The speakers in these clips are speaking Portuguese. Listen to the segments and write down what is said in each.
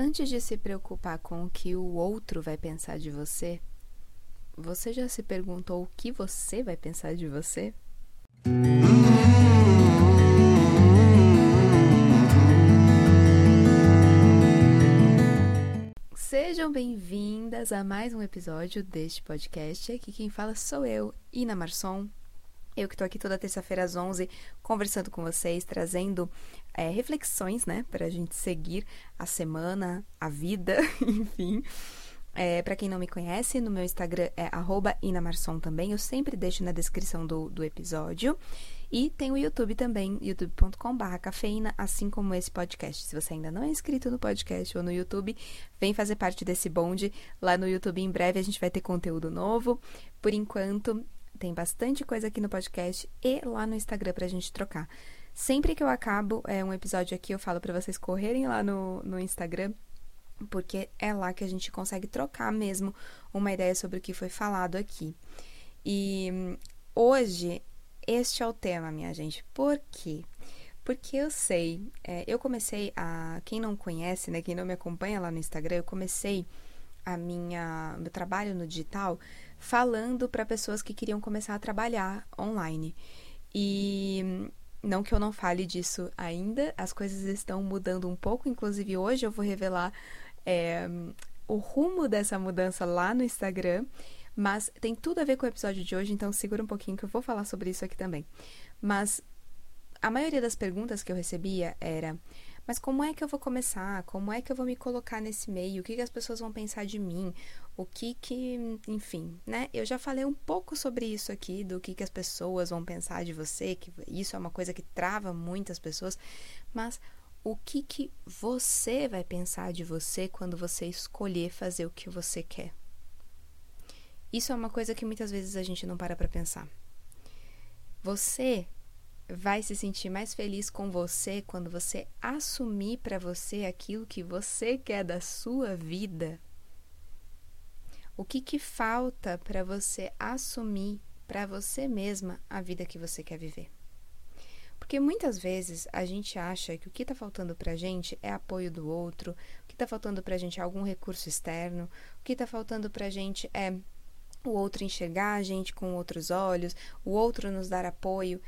Antes de se preocupar com o que o outro vai pensar de você, você já se perguntou o que você vai pensar de você? Sejam bem-vindas a mais um episódio deste podcast. Aqui quem fala sou eu, Ina Marçom. Eu que tô aqui toda terça-feira às 11 conversando com vocês, trazendo é, reflexões, né, para a gente seguir a semana, a vida, enfim. É, para quem não me conhece, no meu Instagram é inamarson também. Eu sempre deixo na descrição do, do episódio. E tem o YouTube também, youtube.com.br cafeína, assim como esse podcast. Se você ainda não é inscrito no podcast ou no YouTube, vem fazer parte desse bonde. Lá no YouTube, em breve, a gente vai ter conteúdo novo. Por enquanto, tem bastante coisa aqui no podcast e lá no Instagram pra gente trocar. Sempre que eu acabo é, um episódio aqui, eu falo para vocês correrem lá no, no Instagram, porque é lá que a gente consegue trocar mesmo uma ideia sobre o que foi falado aqui. E hoje, este é o tema, minha gente. Por quê? Porque eu sei, é, eu comecei a. Quem não conhece, né? Quem não me acompanha lá no Instagram, eu comecei a minha meu trabalho no digital falando para pessoas que queriam começar a trabalhar online. E não que eu não fale disso ainda, as coisas estão mudando um pouco, inclusive hoje eu vou revelar é, o rumo dessa mudança lá no Instagram, mas tem tudo a ver com o episódio de hoje, então segura um pouquinho que eu vou falar sobre isso aqui também. Mas a maioria das perguntas que eu recebia era: mas como é que eu vou começar? Como é que eu vou me colocar nesse meio? O que, que as pessoas vão pensar de mim? O que que, enfim, né? Eu já falei um pouco sobre isso aqui, do que, que as pessoas vão pensar de você, que isso é uma coisa que trava muitas pessoas, mas o que que você vai pensar de você quando você escolher fazer o que você quer? Isso é uma coisa que muitas vezes a gente não para para pensar. Você vai se sentir mais feliz com você quando você assumir para você aquilo que você quer da sua vida. O que que falta para você assumir para você mesma a vida que você quer viver? Porque muitas vezes a gente acha que o que está faltando para a gente é apoio do outro, o que está faltando para a gente é algum recurso externo, o que está faltando para a gente é o outro enxergar a gente com outros olhos, o outro nos dar apoio.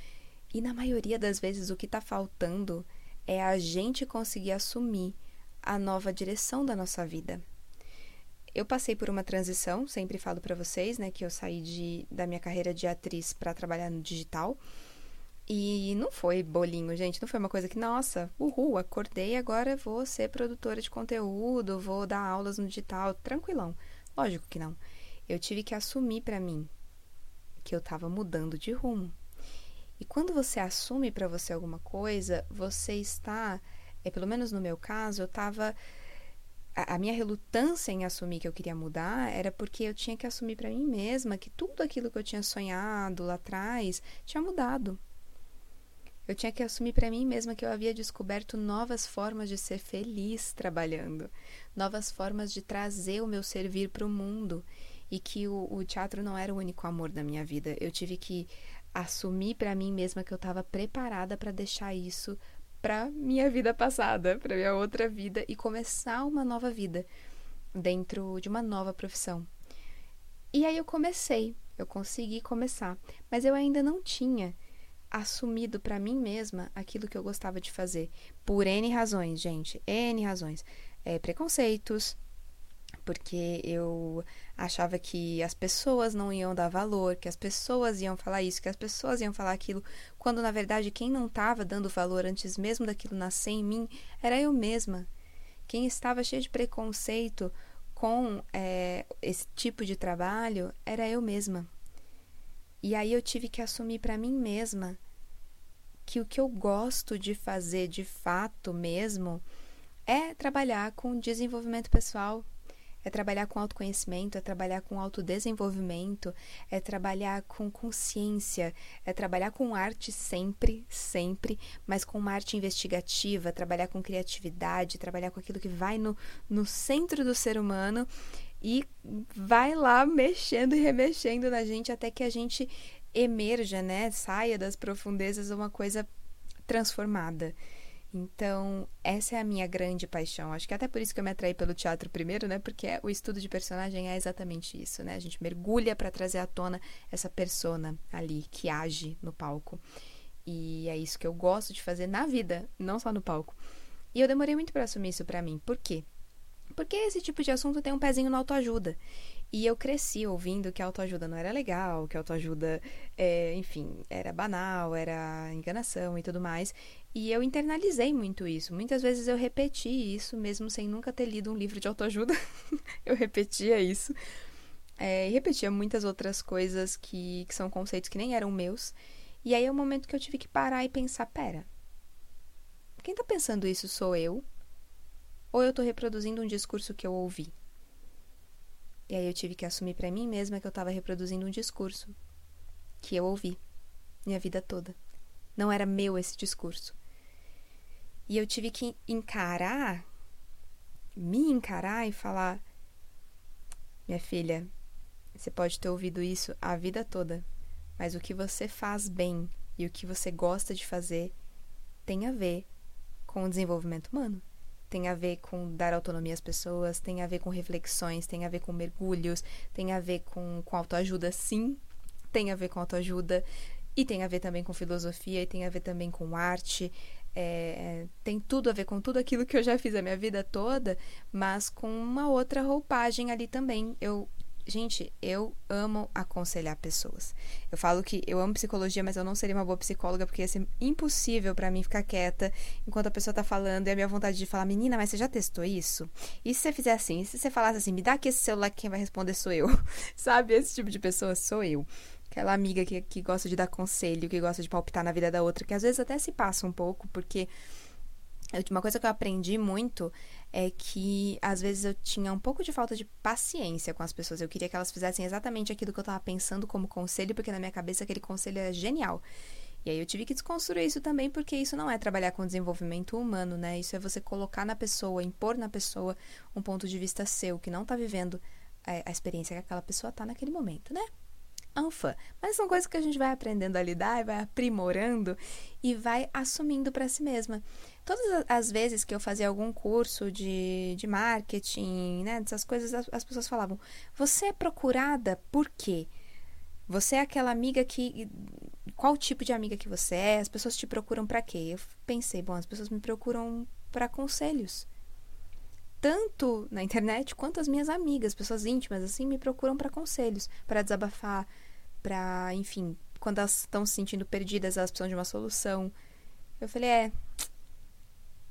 E na maioria das vezes o que está faltando é a gente conseguir assumir a nova direção da nossa vida. Eu passei por uma transição, sempre falo para vocês, né, que eu saí de, da minha carreira de atriz para trabalhar no digital. E não foi bolinho, gente, não foi uma coisa que, nossa, uhul, acordei agora vou ser produtora de conteúdo, vou dar aulas no digital, tranquilão. Lógico que não. Eu tive que assumir para mim que eu estava mudando de rumo. E quando você assume para você alguma coisa, você está, é, pelo menos no meu caso, eu estava a, a minha relutância em assumir que eu queria mudar era porque eu tinha que assumir para mim mesma que tudo aquilo que eu tinha sonhado lá atrás tinha mudado. Eu tinha que assumir para mim mesma que eu havia descoberto novas formas de ser feliz trabalhando, novas formas de trazer o meu servir para o mundo e que o, o, teatro não era o único amor da minha vida. Eu tive que assumir para mim mesma que eu estava preparada para deixar isso para minha vida passada, para minha outra vida e começar uma nova vida dentro de uma nova profissão. E aí eu comecei, eu consegui começar, mas eu ainda não tinha assumido para mim mesma aquilo que eu gostava de fazer, por N razões, gente, N razões. É, preconceitos, porque eu achava que as pessoas não iam dar valor, que as pessoas iam falar isso, que as pessoas iam falar aquilo, quando na verdade quem não estava dando valor antes mesmo daquilo nascer em mim era eu mesma. Quem estava cheio de preconceito com é, esse tipo de trabalho era eu mesma. E aí eu tive que assumir para mim mesma que o que eu gosto de fazer de fato mesmo é trabalhar com desenvolvimento pessoal, é trabalhar com autoconhecimento, é trabalhar com autodesenvolvimento, é trabalhar com consciência, é trabalhar com arte sempre, sempre, mas com uma arte investigativa, trabalhar com criatividade, trabalhar com aquilo que vai no, no centro do ser humano e vai lá mexendo e remexendo na gente até que a gente emerja, né? Saia das profundezas uma coisa transformada. Então, essa é a minha grande paixão. Acho que até por isso que eu me atraí pelo teatro primeiro, né? Porque é, o estudo de personagem é exatamente isso, né? A gente mergulha para trazer à tona essa persona ali que age no palco. E é isso que eu gosto de fazer na vida, não só no palco. E eu demorei muito para assumir isso para mim. Por quê? Porque esse tipo de assunto tem um pezinho na autoajuda. E eu cresci ouvindo que a autoajuda não era legal, que a autoajuda, é, enfim, era banal, era enganação e tudo mais. E eu internalizei muito isso. Muitas vezes eu repeti isso, mesmo sem nunca ter lido um livro de autoajuda. eu repetia isso. É, e repetia muitas outras coisas que, que são conceitos que nem eram meus. E aí é o momento que eu tive que parar e pensar: pera, quem tá pensando isso sou eu? Ou eu tô reproduzindo um discurso que eu ouvi? E aí eu tive que assumir para mim mesma que eu estava reproduzindo um discurso que eu ouvi minha vida toda. Não era meu esse discurso. E eu tive que encarar, me encarar e falar: Minha filha, você pode ter ouvido isso a vida toda, mas o que você faz bem e o que você gosta de fazer tem a ver com o desenvolvimento humano tem a ver com dar autonomia às pessoas, tem a ver com reflexões, tem a ver com mergulhos, tem a ver com, com autoajuda, sim, tem a ver com autoajuda, e tem a ver também com filosofia, e tem a ver também com arte, é, tem tudo a ver com tudo aquilo que eu já fiz a minha vida toda, mas com uma outra roupagem ali também. Eu Gente, eu amo aconselhar pessoas. Eu falo que eu amo psicologia, mas eu não seria uma boa psicóloga porque ia ser impossível para mim ficar quieta enquanto a pessoa tá falando e a minha vontade de falar, menina, mas você já testou isso? E se você fizer assim? E se você falasse assim, me dá aqui esse celular que quem vai responder sou eu? Sabe? Esse tipo de pessoa sou eu. Aquela amiga que, que gosta de dar conselho, que gosta de palpitar na vida da outra, que às vezes até se passa um pouco, porque uma coisa que eu aprendi muito é que às vezes eu tinha um pouco de falta de paciência com as pessoas. Eu queria que elas fizessem exatamente aquilo que eu estava pensando como conselho, porque na minha cabeça aquele conselho era genial. E aí eu tive que desconstruir isso também, porque isso não é trabalhar com desenvolvimento humano, né? Isso é você colocar na pessoa, impor na pessoa um ponto de vista seu, que não está vivendo a, a experiência que aquela pessoa está naquele momento, né? Mas são coisas que a gente vai aprendendo a lidar, vai aprimorando e vai assumindo para si mesma. Todas as vezes que eu fazia algum curso de, de marketing, né, dessas coisas, as, as pessoas falavam: Você é procurada por quê? Você é aquela amiga que. Qual tipo de amiga que você é? As pessoas te procuram para quê? Eu pensei: Bom, as pessoas me procuram para conselhos tanto na internet quanto as minhas amigas, pessoas íntimas, assim, me procuram para conselhos, para desabafar, para, enfim, quando elas estão se sentindo perdidas, elas precisam de uma solução. Eu falei, é,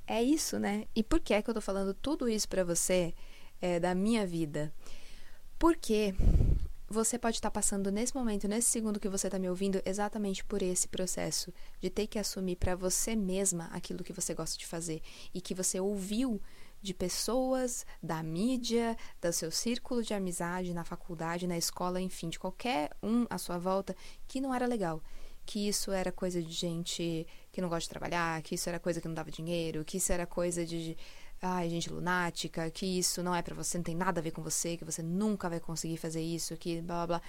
é isso, né? E por que é que eu tô falando tudo isso para você é, da minha vida? Porque você pode estar passando nesse momento, nesse segundo que você está me ouvindo, exatamente por esse processo de ter que assumir para você mesma aquilo que você gosta de fazer e que você ouviu de pessoas, da mídia, do seu círculo de amizade, na faculdade, na escola, enfim, de qualquer um à sua volta, que não era legal que isso era coisa de gente que não gosta de trabalhar, que isso era coisa que não dava dinheiro, que isso era coisa de ai, gente lunática, que isso não é para você, não tem nada a ver com você, que você nunca vai conseguir fazer isso, que blá blá blá.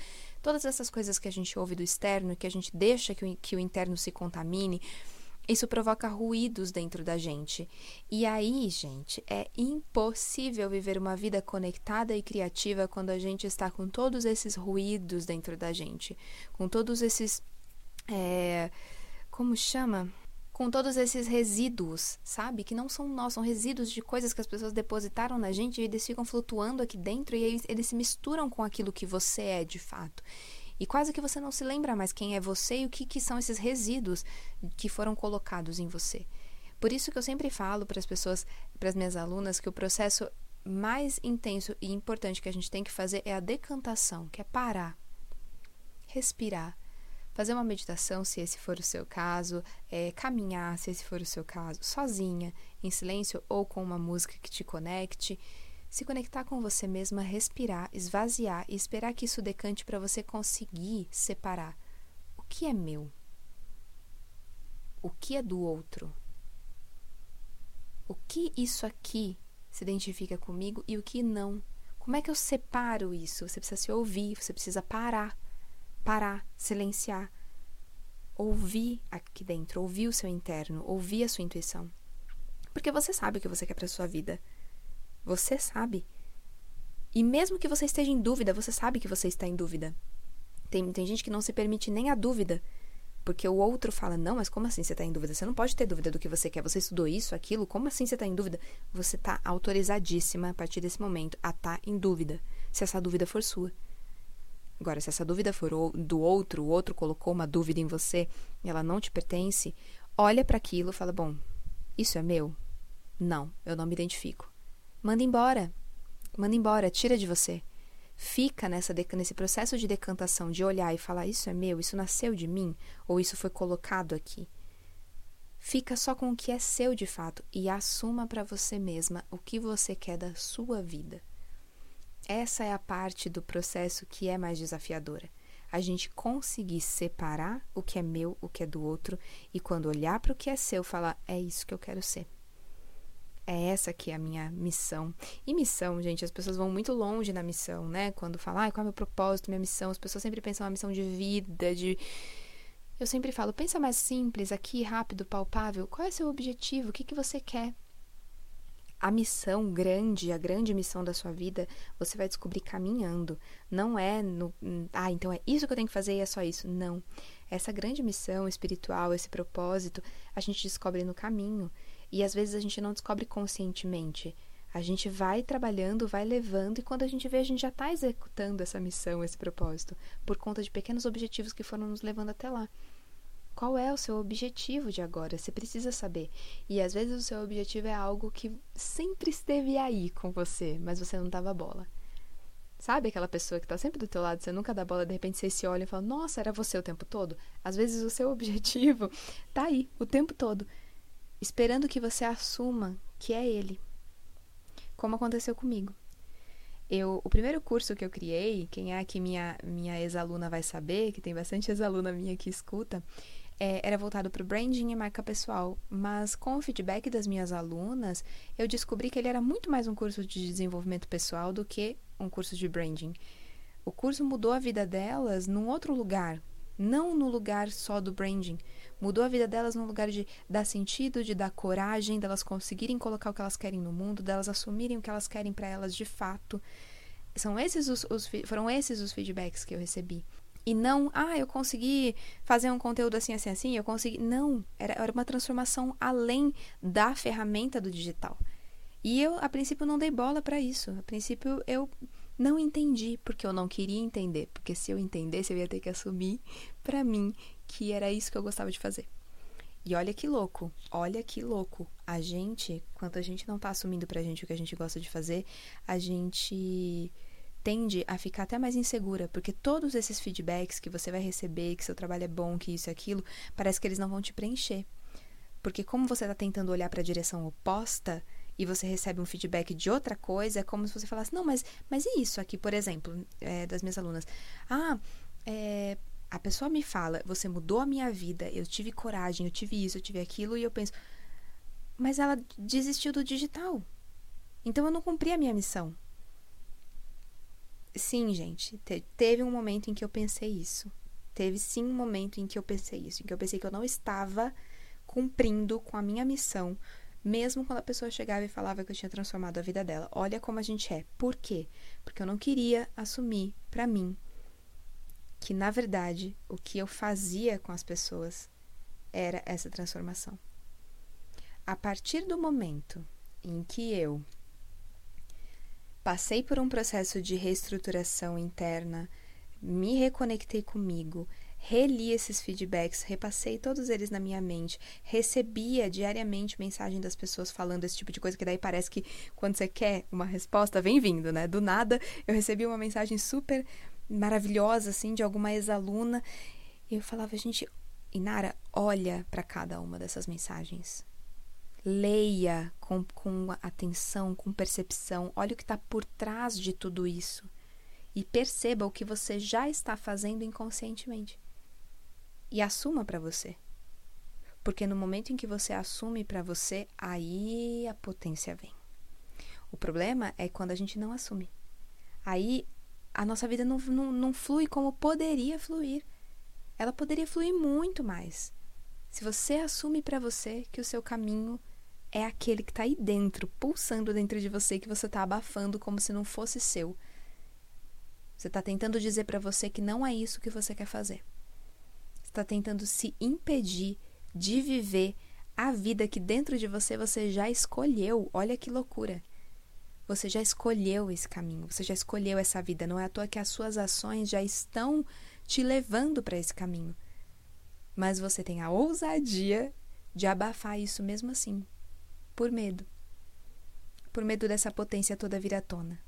Todas essas coisas que a gente ouve do externo, que a gente deixa que o, que o interno se contamine, isso provoca ruídos dentro da gente. E aí, gente, é impossível viver uma vida conectada e criativa quando a gente está com todos esses ruídos dentro da gente, com todos esses é, como chama? Com todos esses resíduos, sabe? Que não são nossos, são resíduos de coisas que as pessoas depositaram na gente e eles ficam flutuando aqui dentro e eles, eles se misturam com aquilo que você é de fato. E quase que você não se lembra mais quem é você e o que, que são esses resíduos que foram colocados em você. Por isso que eu sempre falo para as pessoas, para as minhas alunas, que o processo mais intenso e importante que a gente tem que fazer é a decantação, que é parar, respirar, fazer uma meditação, se esse for o seu caso, é, caminhar, se esse for o seu caso, sozinha, em silêncio ou com uma música que te conecte. Se conectar com você mesma, respirar, esvaziar e esperar que isso decante para você conseguir separar o que é meu, o que é do outro, o que isso aqui se identifica comigo e o que não. Como é que eu separo isso? Você precisa se ouvir, você precisa parar parar, silenciar, ouvir aqui dentro, ouvir o seu interno, ouvir a sua intuição. Porque você sabe o que você quer para sua vida. Você sabe. E mesmo que você esteja em dúvida, você sabe que você está em dúvida. Tem, tem gente que não se permite nem a dúvida. Porque o outro fala: Não, mas como assim você está em dúvida? Você não pode ter dúvida do que você quer. Você estudou isso, aquilo? Como assim você está em dúvida? Você está autorizadíssima a partir desse momento a estar tá em dúvida, se essa dúvida for sua. Agora, se essa dúvida for do outro, o outro colocou uma dúvida em você e ela não te pertence, olha para aquilo e fala: Bom, isso é meu? Não, eu não me identifico. Manda embora. Manda embora, tira de você. Fica nessa nesse processo de decantação, de olhar e falar: Isso é meu, isso nasceu de mim, ou isso foi colocado aqui. Fica só com o que é seu de fato e assuma para você mesma o que você quer da sua vida. Essa é a parte do processo que é mais desafiadora. A gente conseguir separar o que é meu, o que é do outro, e quando olhar para o que é seu, falar: é isso que eu quero ser. É essa que é a minha missão. E missão, gente, as pessoas vão muito longe na missão, né? Quando falam, ah, qual é o meu propósito, minha missão? As pessoas sempre pensam uma missão de vida, de. Eu sempre falo, pensa mais simples, aqui, rápido, palpável. Qual é o seu objetivo? O que, que você quer? a missão grande, a grande missão da sua vida, você vai descobrir caminhando. Não é no. Ah, então é isso que eu tenho que fazer e é só isso. Não. Essa grande missão espiritual, esse propósito, a gente descobre no caminho. E às vezes a gente não descobre conscientemente. A gente vai trabalhando, vai levando, e quando a gente vê, a gente já está executando essa missão, esse propósito, por conta de pequenos objetivos que foram nos levando até lá. Qual é o seu objetivo de agora? Você precisa saber. E às vezes o seu objetivo é algo que sempre esteve aí com você, mas você não dava bola. Sabe aquela pessoa que está sempre do teu lado, você nunca dá bola, de repente você se olha e fala: "Nossa, era você o tempo todo?". Às vezes o seu objetivo tá aí o tempo todo, esperando que você assuma que é ele. Como aconteceu comigo. Eu, o primeiro curso que eu criei, quem é que minha minha ex-aluna vai saber, que tem bastante ex-aluna minha que escuta, é, era voltado para o branding e marca pessoal, mas com o feedback das minhas alunas, eu descobri que ele era muito mais um curso de desenvolvimento pessoal do que um curso de branding. O curso mudou a vida delas num outro lugar, não no lugar só do branding. Mudou a vida delas no lugar de dar sentido, de dar coragem, delas conseguirem colocar o que elas querem no mundo, delas assumirem o que elas querem para elas de fato. São esses os, os, foram esses os feedbacks que eu recebi. E não, ah, eu consegui fazer um conteúdo assim, assim, assim, eu consegui. Não, era, era uma transformação além da ferramenta do digital. E eu, a princípio, não dei bola para isso. A princípio, eu não entendi, porque eu não queria entender. Porque se eu entendesse, eu ia ter que assumir para mim que era isso que eu gostava de fazer. E olha que louco, olha que louco. A gente, quando a gente não tá assumindo pra gente o que a gente gosta de fazer, a gente tende a ficar até mais insegura, porque todos esses feedbacks que você vai receber, que seu trabalho é bom, que isso e aquilo, parece que eles não vão te preencher. Porque como você está tentando olhar para a direção oposta e você recebe um feedback de outra coisa, é como se você falasse, não, mas, mas e isso aqui, por exemplo, é, das minhas alunas? Ah, é, a pessoa me fala, você mudou a minha vida, eu tive coragem, eu tive isso, eu tive aquilo, e eu penso, mas ela desistiu do digital. Então eu não cumpri a minha missão. Sim, gente, te, teve um momento em que eu pensei isso. Teve sim um momento em que eu pensei isso, em que eu pensei que eu não estava cumprindo com a minha missão, mesmo quando a pessoa chegava e falava que eu tinha transformado a vida dela. Olha como a gente é. Por quê? Porque eu não queria assumir para mim que, na verdade, o que eu fazia com as pessoas era essa transformação. A partir do momento em que eu Passei por um processo de reestruturação interna, me reconectei comigo, reli esses feedbacks, repassei todos eles na minha mente, recebia diariamente mensagem das pessoas falando esse tipo de coisa, que daí parece que quando você quer uma resposta, vem vindo, né? Do nada, eu recebi uma mensagem super maravilhosa, assim, de alguma ex-aluna, e eu falava, gente, Inara, olha para cada uma dessas mensagens. Leia com, com atenção, com percepção, olhe o que está por trás de tudo isso e perceba o que você já está fazendo inconscientemente. E assuma para você. Porque no momento em que você assume para você, aí a potência vem. O problema é quando a gente não assume. Aí a nossa vida não, não, não flui como poderia fluir. Ela poderia fluir muito mais. Se você assume para você que o seu caminho é aquele que está aí dentro, pulsando dentro de você, que você está abafando como se não fosse seu. Você está tentando dizer para você que não é isso que você quer fazer. Está tentando se impedir de viver a vida que dentro de você você já escolheu. Olha que loucura. Você já escolheu esse caminho, você já escolheu essa vida. Não é à toa que as suas ações já estão te levando para esse caminho. Mas você tem a ousadia de abafar isso mesmo assim, por medo. Por medo dessa potência toda vir à tona.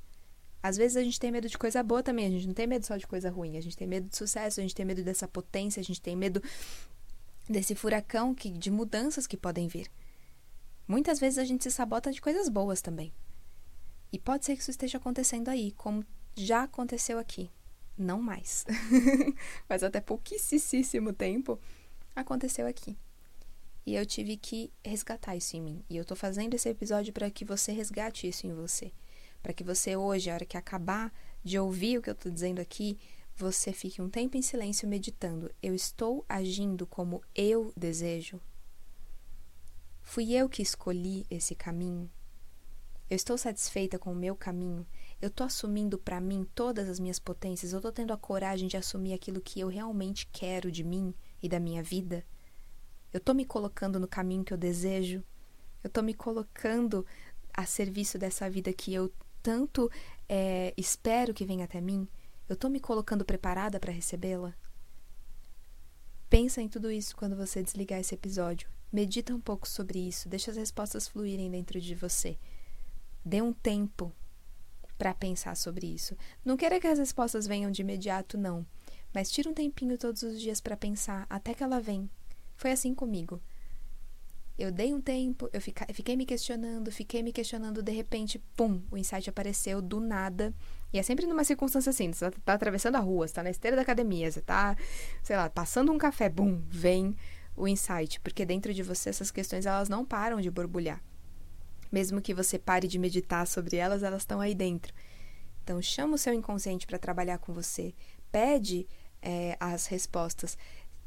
Às vezes a gente tem medo de coisa boa também, a gente não tem medo só de coisa ruim, a gente tem medo de sucesso, a gente tem medo dessa potência, a gente tem medo desse furacão que, de mudanças que podem vir. Muitas vezes a gente se sabota de coisas boas também. E pode ser que isso esteja acontecendo aí, como já aconteceu aqui. Não mais. Mas até pouquíssimo tempo aconteceu aqui. E eu tive que resgatar isso em mim. E eu tô fazendo esse episódio para que você resgate isso em você para que você hoje, a hora que acabar de ouvir o que eu estou dizendo aqui, você fique um tempo em silêncio meditando. Eu estou agindo como eu desejo? Fui eu que escolhi esse caminho? Eu estou satisfeita com o meu caminho? Eu estou assumindo para mim todas as minhas potências? Eu estou tendo a coragem de assumir aquilo que eu realmente quero de mim e da minha vida? Eu estou me colocando no caminho que eu desejo? Eu estou me colocando a serviço dessa vida que eu tanto é, espero que venha até mim, eu estou me colocando preparada para recebê-la? Pensa em tudo isso quando você desligar esse episódio. Medita um pouco sobre isso, deixa as respostas fluírem dentro de você. Dê um tempo para pensar sobre isso. Não queira que as respostas venham de imediato, não, mas tira um tempinho todos os dias para pensar até que ela vem. Foi assim comigo. Eu dei um tempo, eu fiquei me questionando, fiquei me questionando, de repente, pum, o insight apareceu do nada. E é sempre numa circunstância assim, você tá atravessando a rua, você tá na esteira da academia, você tá, sei lá, passando um café, bum, vem o insight, porque dentro de você essas questões elas não param de borbulhar. Mesmo que você pare de meditar sobre elas, elas estão aí dentro. Então chama o seu inconsciente para trabalhar com você, pede é, as respostas.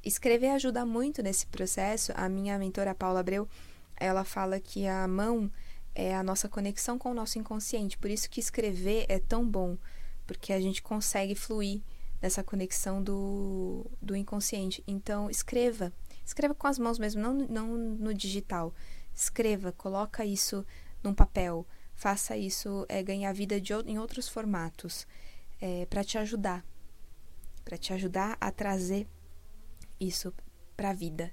Escrever ajuda muito nesse processo. A minha mentora Paula Abreu, ela fala que a mão é a nossa conexão com o nosso inconsciente. Por isso que escrever é tão bom, porque a gente consegue fluir nessa conexão do, do inconsciente. Então, escreva. Escreva com as mãos mesmo, não, não no digital. Escreva, coloca isso num papel. Faça isso é, ganhar vida de, em outros formatos é, para te ajudar. Para te ajudar a trazer isso para a vida.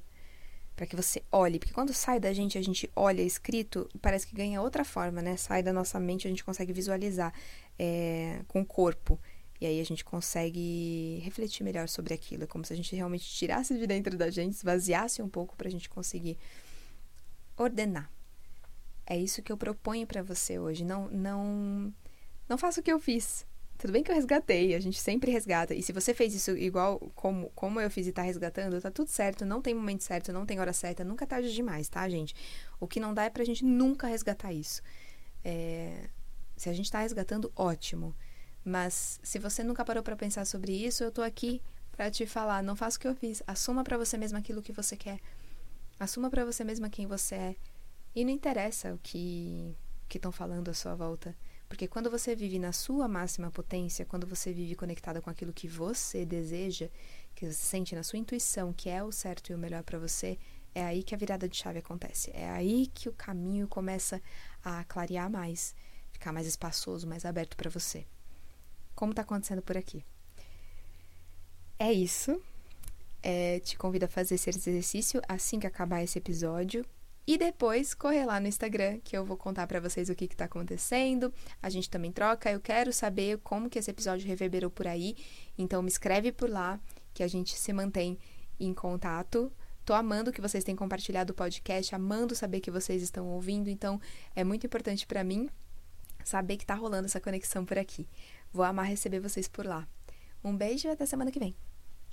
Para que você olhe, porque quando sai da gente, a gente olha escrito, parece que ganha outra forma, né? Sai da nossa mente, a gente consegue visualizar é, com o corpo. E aí a gente consegue refletir melhor sobre aquilo. É como se a gente realmente tirasse de dentro da gente, esvaziasse um pouco para a gente conseguir ordenar. É isso que eu proponho para você hoje. Não, não, não faça o que eu fiz. Tudo bem que eu resgatei, a gente sempre resgata. E se você fez isso igual como, como eu fiz e tá resgatando, tá tudo certo, não tem momento certo, não tem hora certa, nunca é tarde demais, tá, gente? O que não dá é pra gente nunca resgatar isso. É, se a gente tá resgatando, ótimo. Mas se você nunca parou para pensar sobre isso, eu tô aqui para te falar, não faça o que eu fiz. Assuma para você mesma aquilo que você quer. Assuma para você mesma quem você é. E não interessa o que que estão falando à sua volta. Porque quando você vive na sua máxima potência, quando você vive conectada com aquilo que você deseja, que você sente na sua intuição que é o certo e o melhor para você, é aí que a virada de chave acontece. É aí que o caminho começa a clarear mais, ficar mais espaçoso, mais aberto para você. Como está acontecendo por aqui? É isso. É, te convido a fazer esse exercício assim que acabar esse episódio. E depois correr lá no Instagram, que eu vou contar para vocês o que está acontecendo. A gente também troca. Eu quero saber como que esse episódio reverberou por aí. Então me escreve por lá, que a gente se mantém em contato. Tô amando que vocês têm compartilhado o podcast, amando saber que vocês estão ouvindo. Então é muito importante para mim saber que tá rolando essa conexão por aqui. Vou amar receber vocês por lá. Um beijo e até semana que vem.